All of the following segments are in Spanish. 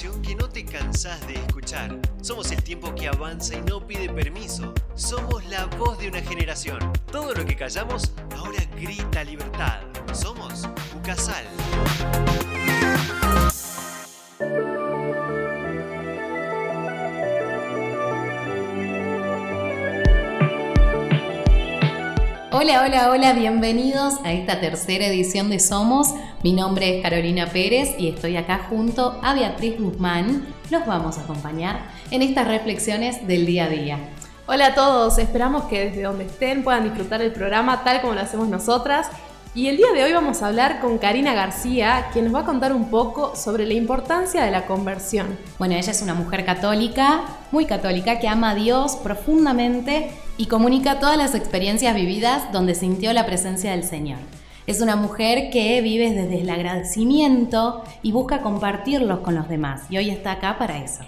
que no te cansás de escuchar. Somos el tiempo que avanza y no pide permiso. Somos la voz de una generación. Todo lo que callamos ahora grita libertad. Somos Ucasal. Hola, hola, hola, bienvenidos a esta tercera edición de Somos. Mi nombre es Carolina Pérez y estoy acá junto a Beatriz Guzmán. Los vamos a acompañar en estas reflexiones del día a día. Hola a todos, esperamos que desde donde estén puedan disfrutar el programa tal como lo hacemos nosotras. Y el día de hoy vamos a hablar con Karina García, quien nos va a contar un poco sobre la importancia de la conversión. Bueno, ella es una mujer católica, muy católica, que ama a Dios profundamente y comunica todas las experiencias vividas donde sintió la presencia del Señor. Es una mujer que vive desde el agradecimiento y busca compartirlos con los demás y hoy está acá para eso.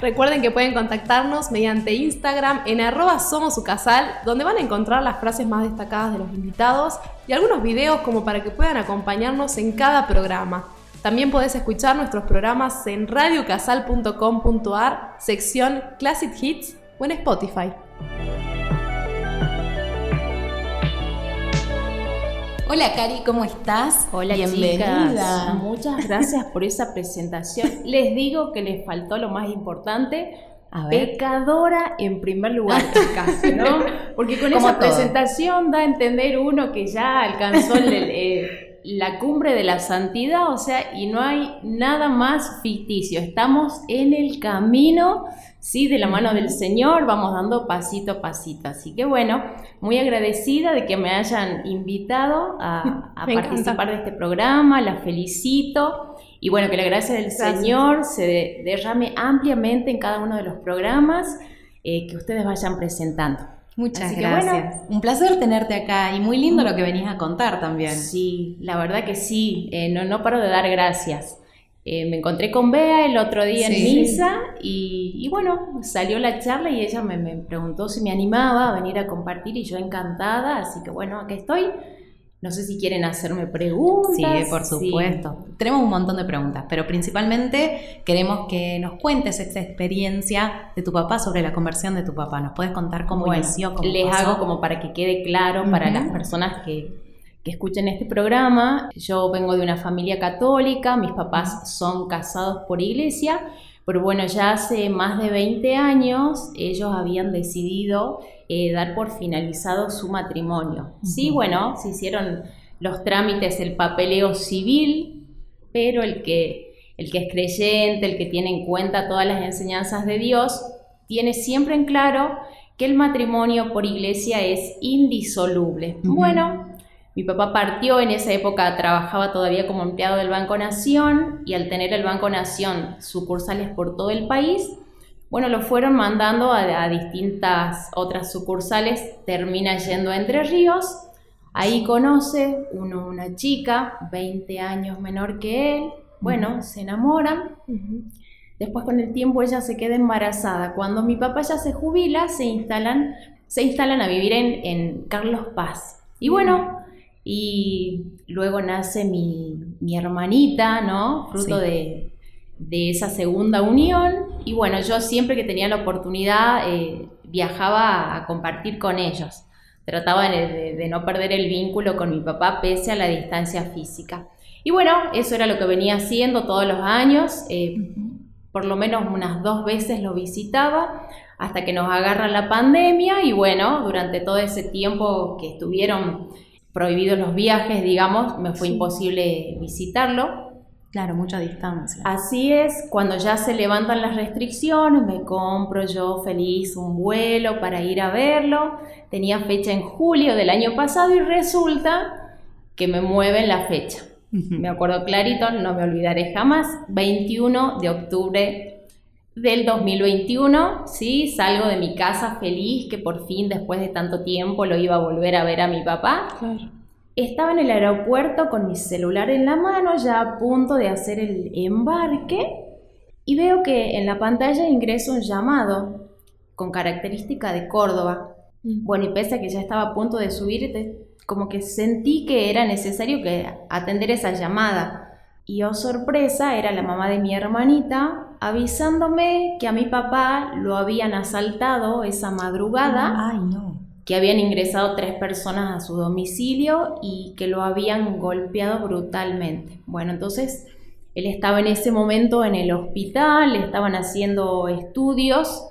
Recuerden que pueden contactarnos mediante Instagram en arroba somosucasal, donde van a encontrar las frases más destacadas de los invitados y algunos videos como para que puedan acompañarnos en cada programa. También podés escuchar nuestros programas en radiocasal.com.ar, sección Classic Hits o en Spotify. Hola Cari, ¿cómo estás? Hola, bienvenida. Muchas gracias por esa presentación. Les digo que les faltó lo más importante. Pecadora en primer lugar, casi, ¿no? Porque con esa presentación da a entender uno que ya alcanzó eh, la cumbre de la santidad, o sea, y no hay nada más ficticio. Estamos en el camino ¿sí? De la mano del Señor vamos dando pasito a pasito. Así que bueno, muy agradecida de que me hayan invitado a, participar de este programa, la felicito. Y bueno, que la gracia del Señor se derrame ampliamente en cada uno de los programas eh, que ustedes vayan presentando. Muchas gracias. Un placer tenerte acá y muy lindo lo que venís a contar también. Sí, la verdad que sí. Eh, no, no paro de dar gracias. Eh, me encontré con Bea el otro día en misa y, bueno, salió la charla y ella me, preguntó si me animaba a venir a compartir y yo encantada, así que bueno, aquí estoy. No sé si quieren hacerme preguntas. Sí, por supuesto. Tenemos un montón de preguntas, pero principalmente queremos que nos cuentes esta experiencia de tu papá sobre la conversión de tu papá. ¿Nos puedes contar cómo inició? Cómo les hago como para que quede claro para las personas que, que escuchen este programa. Yo vengo de una familia católica, mis papás son casados por iglesia, pero bueno, ya hace más de 20 años ellos habían decidido eh, dar por finalizado su matrimonio. Sí, bueno, se hicieron los trámites, el papeleo civil, pero el que, el que es creyente, el que tiene en cuenta todas las enseñanzas de Dios, tiene siempre en claro que el matrimonio por iglesia es indisoluble. Bueno, mi papá partió en esa época, trabajaba todavía como empleado del Banco Nación y al tener el Banco Nación sucursales por todo el país, bueno, lo fueron mandando a, distintas otras sucursales, termina yendo a Entre Ríos, ahí conoce uno, una chica, 20 años menor que él, bueno, se enamoran. Después con el tiempo ella se queda embarazada. Cuando mi papá ya se jubila, se instalan, se instalan a vivir en, en Carlos Paz. Y bueno, y luego nace mi, hermanita, ¿no? Fruto de, esa segunda unión. Y bueno, yo siempre que tenía la oportunidad eh, viajaba a compartir con ellos. Trataba de, no perder el vínculo con mi papá pese a la distancia física. Y bueno, eso era lo que venía haciendo todos los años. Eh, por lo menos unas dos veces lo visitaba hasta que nos agarra la pandemia y bueno, durante todo ese tiempo que estuvieron prohibidos los viajes, digamos, me fue imposible visitarlo. Claro, mucha distancia. Así es, cuando ya se levantan las restricciones, me compro yo feliz un vuelo para ir a verlo. Tenía fecha en julio del año pasado y resulta que me mueven la fecha. Me acuerdo clarito, no me olvidaré jamás, 21 de octubre del 2021, ¿sí? Salgo de mi casa feliz que por fin después de tanto tiempo lo iba a volver a ver a mi papá. Estaba en el aeropuerto con mi celular en la mano, ya a punto de hacer el embarque, y veo que en la pantalla ingreso un llamado con característica de Córdoba. Mm. Bueno, y pese a que ya estaba a punto de subir, como que sentí que era necesario que atender esa llamada. Y oh sorpresa, era la mamá de mi hermanita avisándome que a mi papá lo habían asaltado esa madrugada. Ay, no. Que habían ingresado tres personas a su domicilio y que lo habían golpeado brutalmente. Bueno, entonces él estaba en ese momento en el hospital, estaban haciendo estudios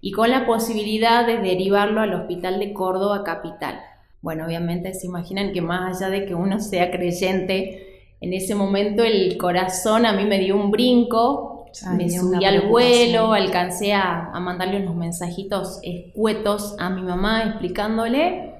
y con la posibilidad de derivarlo al hospital de Córdoba Capital. Bueno, obviamente se imaginan que más allá de que uno sea creyente, en ese momento el corazón a mí me dio un brinco, me subí al vuelo, alcancé a, mandarle unos mensajitos escuetos a mi mamá explicándole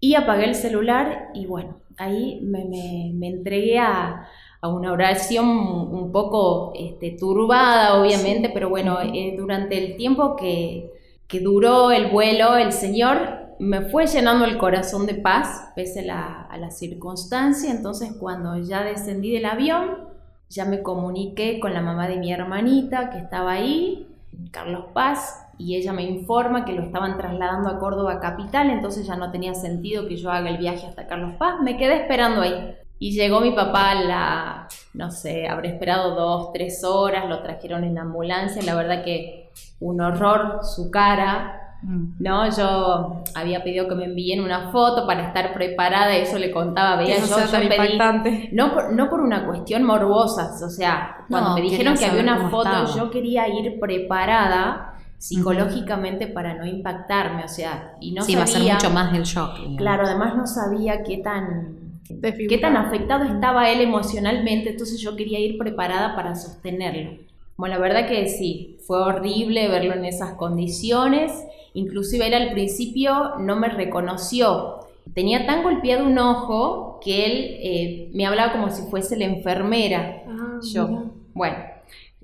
y apagué el celular y bueno, ahí me, entregué a, una oración un poco este, turbada, obviamente, pero bueno, eh, durante el tiempo que, que duró el vuelo, el Señor me fue llenando el corazón de paz pese a la circunstancia. Entonces cuando ya descendí del avión, ya me comuniqué con la mamá de mi hermanita que estaba ahí, Carlos Paz, y ella me informa que lo estaban trasladando a Córdoba capital, entonces ya no tenía sentido que yo haga el viaje hasta Carlos Paz. Me quedé esperando ahí. Y llegó mi papá la, no sé, habré esperado dos, tres horas, lo trajeron en ambulancia, la verdad que un horror su cara. No, yo había pedido que me envíen una foto para estar preparada, eso le contaba, veía yo, yo no por, no por una cuestión morbosa, o sea, cuando me dijeron que había una foto, yo quería ir preparada psicológicamente para no impactarme, o sea, y no sí, va a ser mucho más el shock. Claro, además no sabía qué tan qué tan afectado estaba él emocionalmente, entonces yo quería ir preparada para sostenerlo. Bueno, la verdad que sí, fue horrible verlo en esas condiciones Inclusive él al principio no me reconoció. Tenía tan golpeado un ojo que él eh, me hablaba como si fuese la enfermera. Ah, yo, bueno,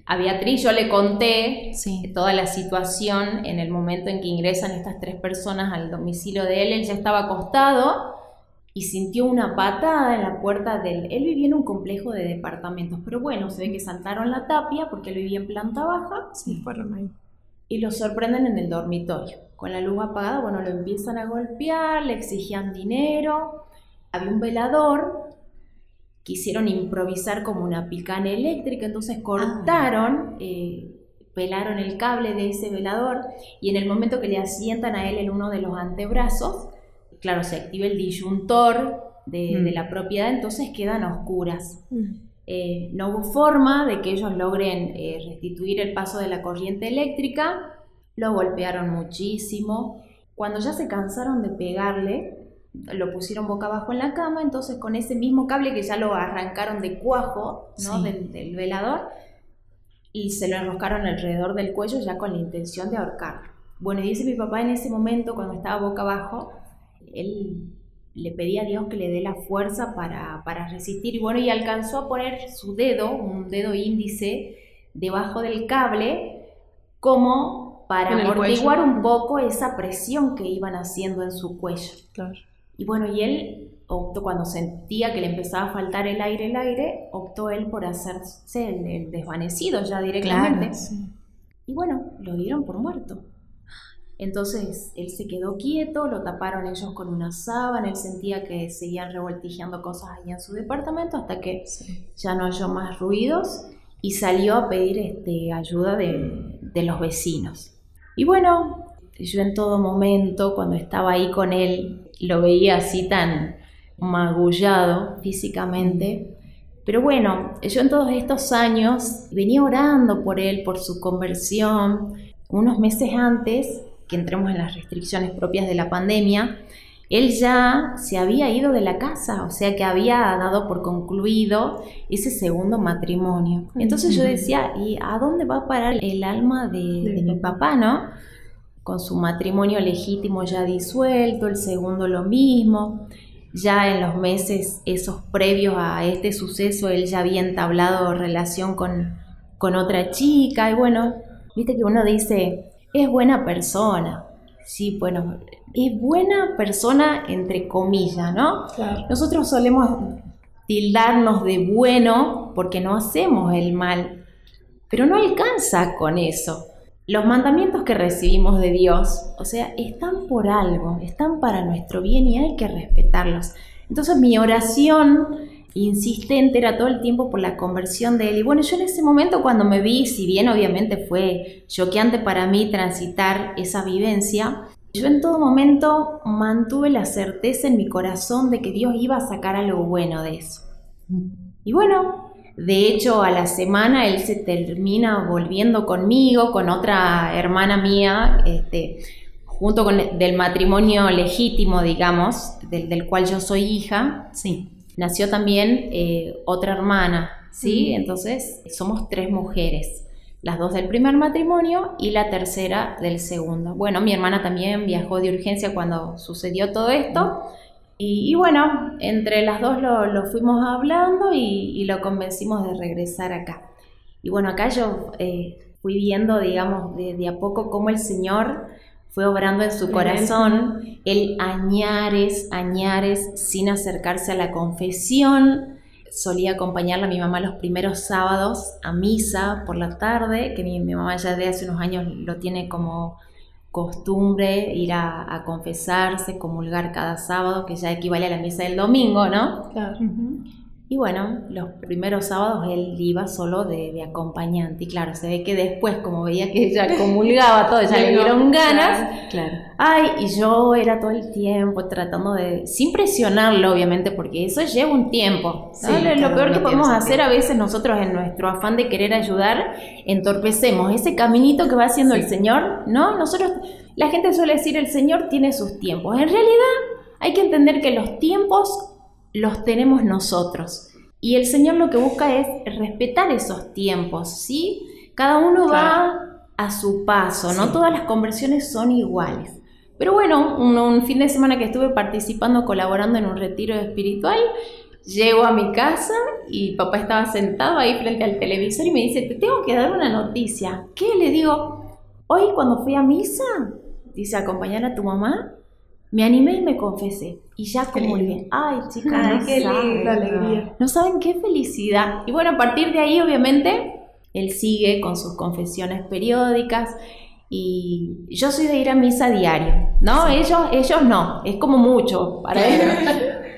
a Beatriz yo le conté toda la situación en el momento en que ingresan estas tres personas al domicilio de él. Él ya estaba acostado y sintió una patada en la puerta del... Él vivía en un complejo de departamentos, pero bueno, se ve que saltaron la tapia porque él vivía en planta baja. Sí, fueron ahí y lo sorprenden en el dormitorio. Con la luz apagada, bueno, lo empiezan a golpear, le exigían dinero. Había un velador, quisieron improvisar como una picana eléctrica, entonces ah. cortaron, eh, pelaron el cable de ese velador y en el momento que le asientan a él en uno de los antebrazos, claro, se activa el disyuntor de, mm. la propiedad, entonces quedan oscuras. Mm. Eh, no hubo forma de que ellos logren eh, restituir el paso de la corriente eléctrica, lo golpearon muchísimo. Cuando ya se cansaron de pegarle, lo pusieron boca abajo en la cama, entonces con ese mismo cable que ya lo arrancaron de cuajo del, velador y se lo enroscaron alrededor del cuello ya con la intención de ahorcarlo. Bueno, y dice mi papá en ese momento, cuando estaba boca abajo, él le pedía a Dios que le dé la fuerza para, resistir. Y bueno, y alcanzó a poner su dedo, un dedo índice, debajo del cable, como para amortiguar un poco esa presión que iban haciendo en su cuello. Y bueno, y él optó, cuando sentía que le empezaba a faltar el aire, el aire, optó él por hacerse el, desvanecido ya directamente. Y bueno, lo dieron por muerto. Entonces él se quedó quieto, lo taparon ellos con una sábana, él sentía que seguían revoltijeando cosas allá en su departamento hasta que ya no oyó más ruidos y salió a pedir este, ayuda de, de los vecinos. Y bueno, yo en todo momento, cuando estaba ahí con él, lo veía así tan magullado físicamente. Pero bueno, yo en todos estos años venía orando por él, por su conversión. Unos meses antes que entremos en las restricciones propias de la pandemia, él ya se había ido de la casa, o sea que había dado por concluido ese segundo matrimonio. Entonces yo decía, ¿y a dónde va a parar el alma de, mi papá, no? Con su matrimonio legítimo ya disuelto, el segundo lo mismo. Ya en los meses esos previos a este suceso, él ya había entablado relación con, con otra chica. Y bueno, viste que uno dice, es buena persona. Sí, bueno, es buena persona entre comillas, ¿no? Nosotros solemos tildarnos de bueno porque no hacemos el mal, pero no alcanza con eso. Los mandamientos que recibimos de Dios, o sea, están por algo, están para nuestro bien y hay que respetarlos. Entonces mi oración insistente era todo el tiempo por la conversión de él. Y bueno, yo en ese momento cuando me vi, si bien obviamente fue choqueante para mí transitar esa vivencia, yo en todo momento mantuve la certeza en mi corazón de que Dios iba a sacar algo bueno de eso. Y bueno, de hecho a la semana él se termina volviendo conmigo, con otra hermana mía, este, junto con el, del matrimonio legítimo, digamos, del, del cual yo soy hija. Sí nació también eh, otra hermana, ¿sí? Entonces somos tres mujeres, las dos del primer matrimonio y la tercera del segundo. Bueno, mi hermana también viajó de urgencia cuando sucedió todo esto. Y, bueno, entre las dos lo, fuimos hablando y, lo convencimos de regresar acá. Y bueno, acá yo eh, fui viendo, digamos, de, de, a poco cómo el Señor fue obrando en su corazón, el añares, añares, sin acercarse a la confesión. Solía acompañarla a mi mamá los primeros sábados a misa por la tarde, que mi, mamá ya de hace unos años lo tiene como costumbre ir a, confesarse, comulgar cada sábado, que ya equivale a la misa del domingo, ¿no? Claro. Y bueno, los primeros sábados él iba solo de, acompañante. Y claro, se ve que después, como veía que ella comulgaba todo, ya le dieron ganas. Claro, Ay, y yo era todo el tiempo tratando de. sin presionarlo, obviamente, porque eso lleva un tiempo. lo, peor que podemos hacer a veces nosotros en nuestro afán de querer ayudar, entorpecemos ese caminito que va haciendo el Señor, ¿no? Nosotros, la gente suele decir el Señor tiene sus tiempos. En realidad, hay que entender que los tiempos los tenemos nosotros. Y el Señor lo que busca es respetar esos tiempos, ¿sí? Cada uno va a su paso, no todas las conversiones son iguales. Pero bueno, un, fin de semana que estuve participando, colaborando en un retiro espiritual, llego a mi casa y papá estaba sentado ahí frente al televisor y me dice, te tengo que dar una noticia. ¿Qué? Le digo, hoy cuando fui a misa, dice, acompañar a tu mamá, me animé y me confesé. Y ya como bien, ay chicas, qué linda alegría. No saben qué felicidad. Y bueno, a partir de ahí, obviamente, él sigue con sus confesiones periódicas. Y yo soy de ir a misa diario, ¿no? Ellos, ellos no, es como mucho para ellos.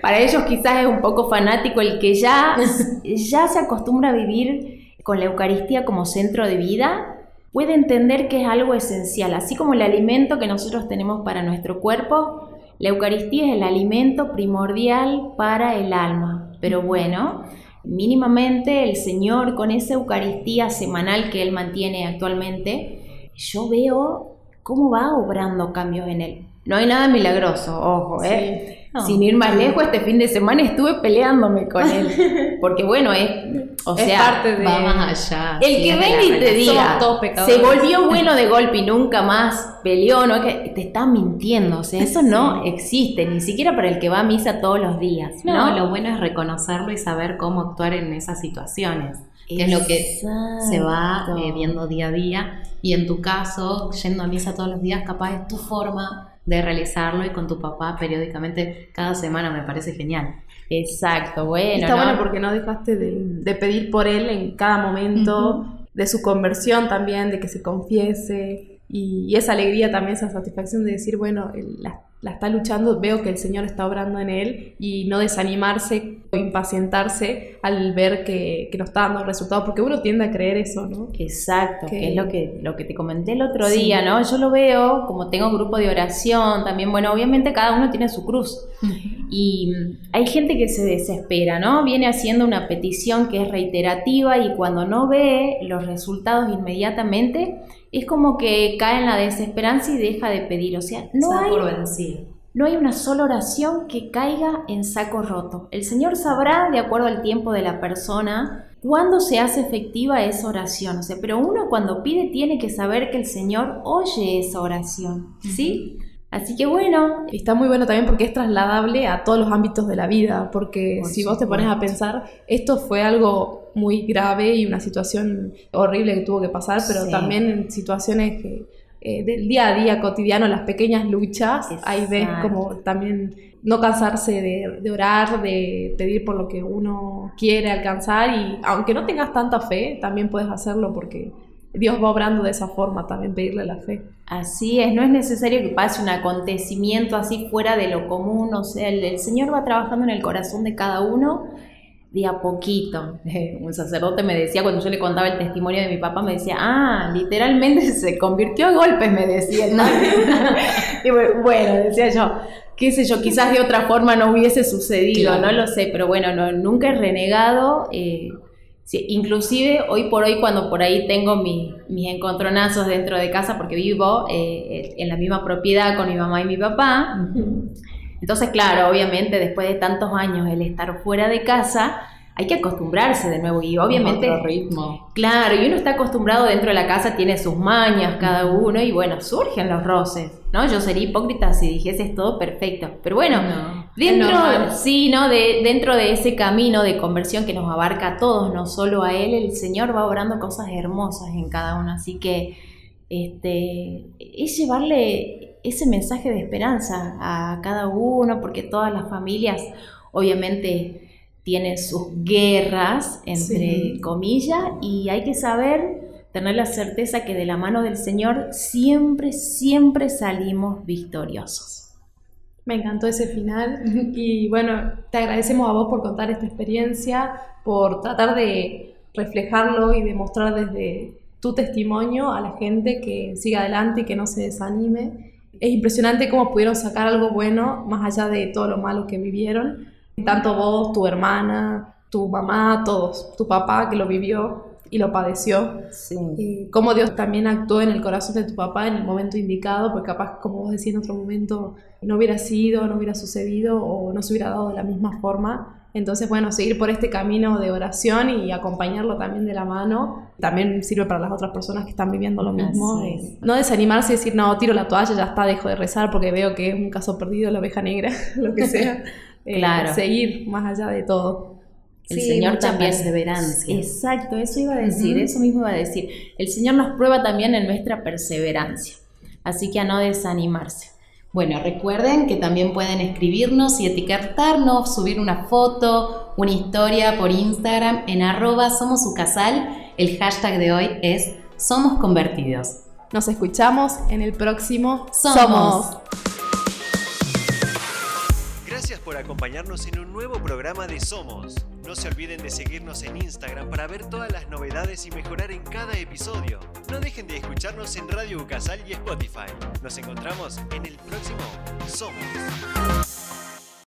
Para ellos quizás es un poco fanático el que ya, ya se acostumbra a vivir con la Eucaristía como centro de vida, puede entender que es algo esencial, así como el alimento que nosotros tenemos para nuestro cuerpo, la Eucaristía es el alimento primordial para el alma. Pero bueno, mínimamente el Señor con esa Eucaristía semanal que Él mantiene actualmente, yo veo cómo va obrando cambios en Él. No hay nada milagroso, ojo, ¿eh? Sin ir más lejos, este fin de semana estuve peleándome con él. Porque bueno, es, o sea, parte de, va más allá. El que venga y te diga, se volvió bueno de golpe y nunca más peleó, ¿no? Que te está mintiendo, o sea, eso no existe, ni siquiera para el que va a misa todos los días. No, lo bueno es reconocerlo y saber cómo actuar en esas situaciones. Que es lo que se va eh, viendo día a día. Y en tu caso, yendo a misa todos los días, capaz es tu forma de realizarlo y con tu papá periódicamente cada semana me parece genial. Exacto, bueno. Está bueno porque no dejaste de, pedir por él en cada momento, de su conversión también, de que se confiese y, esa alegría también, esa satisfacción de decir, bueno, la, la, está luchando, veo que el Señor está obrando en él y no desanimarse o impacientarse al ver que, que no está dando resultados, porque uno tiende a creer eso, ¿no? Exacto, que, es lo que, lo que te comenté el otro día, ¿no? Yo lo veo, como tengo grupo de oración también, bueno, obviamente cada uno tiene su cruz. Y hay gente que se desespera, ¿no? Viene haciendo una petición que es reiterativa y cuando no ve los resultados inmediatamente, es como que cae en la desesperanza y deja de pedir. O sea, no hay, no hay una sola oración que caiga en saco roto. El Señor sabrá, de acuerdo al tiempo de la persona, cuándo se hace efectiva esa oración. O sea, pero uno cuando pide tiene que saber que el Señor oye esa oración, ¿sí? Así que bueno. Está muy bueno también porque es trasladable a todos los ámbitos de la vida, porque si vos te pones a pensar, esto fue algo muy grave y una situación horrible que tuvo que pasar, pero también en situaciones eh, del día a día cotidiano, las pequeñas luchas, ahí ves como también no cansarse de, de, orar, de pedir por lo que uno quiere alcanzar y aunque no tengas tanta fe, también puedes hacerlo porque Dios va obrando de esa forma, también pedirle la fe. Así es, no es necesario que pase un acontecimiento así fuera de lo común, o sea, el, Señor va trabajando en el corazón de cada uno de a poquito. Un sacerdote me decía, cuando yo le contaba el testimonio de mi papá, me decía, ah, literalmente se convirtió a golpes, me decía. y bueno, decía yo, qué sé yo, quizás de otra forma no hubiese sucedido, no lo sé, pero bueno, no, nunca he renegado. Eh, inclusive hoy por hoy cuando por ahí tengo mis encontronazos dentro de casa porque vivo eh, en la misma propiedad con mi mamá y mi papá, entonces, claro, obviamente después de tantos años el estar fuera de casa, hay que acostumbrarse de nuevo y obviamente Otro ritmo. Claro, y uno está acostumbrado dentro de la casa, tiene sus mañas cada uno y bueno, surgen los roces, ¿no? Yo sería hipócrita si dijese todo perfecto, pero bueno, dentro sí, ¿no? De, dentro de ese camino de conversión que nos abarca a todos, no solo a él, el Señor va obrando cosas hermosas en cada uno, así que este es llevarle ese mensaje de esperanza a cada uno, porque todas las familias obviamente tienen sus guerras, entre comillas, y hay que saber tener la certeza que de la mano del Señor siempre, siempre salimos victoriosos. Me encantó ese final. Y bueno, te agradecemos a vos por contar esta experiencia, por tratar de reflejarlo y demostrar desde tu testimonio a la gente que siga adelante y que no se desanime. Es impresionante cómo pudieron sacar algo bueno más allá de todo lo malo que vivieron. Tanto vos, tu hermana, tu mamá, todos, tu papá que lo vivió y lo padeció. Sí. Y cómo Dios también actuó en el corazón de tu papá en el momento indicado, porque capaz, como vos decís en otro momento, no hubiera sido, no hubiera sucedido o no se hubiera dado de la misma forma. Entonces, bueno, seguir por este camino de oración y acompañarlo también de la mano, también sirve para las otras personas que están viviendo lo mismo. no desanimarse y decir, no, tiro la toalla, ya está, dejo de rezar porque veo que es un caso perdido, la oveja negra, lo que sea. Eh, claro. Seguir más allá de todo. El Señor también. Perseverancia. Exacto, eso iba a decir, eso mismo iba a decir. El Señor nos prueba también en nuestra perseverancia. Así que a no desanimarse. Bueno, recuerden que también pueden escribirnos y etiquetarnos, subir una foto, una historia por Instagram en arroba somos su casal. El hashtag de hoy es Somos Convertidos. Nos escuchamos en el próximo Somos. Por acompañarnos en un nuevo programa de Somos. No se olviden de seguirnos en Instagram para ver todas las novedades y mejorar en cada episodio. No dejen de escucharnos en Radio Ucasal y Spotify. Nos encontramos en el próximo Somos.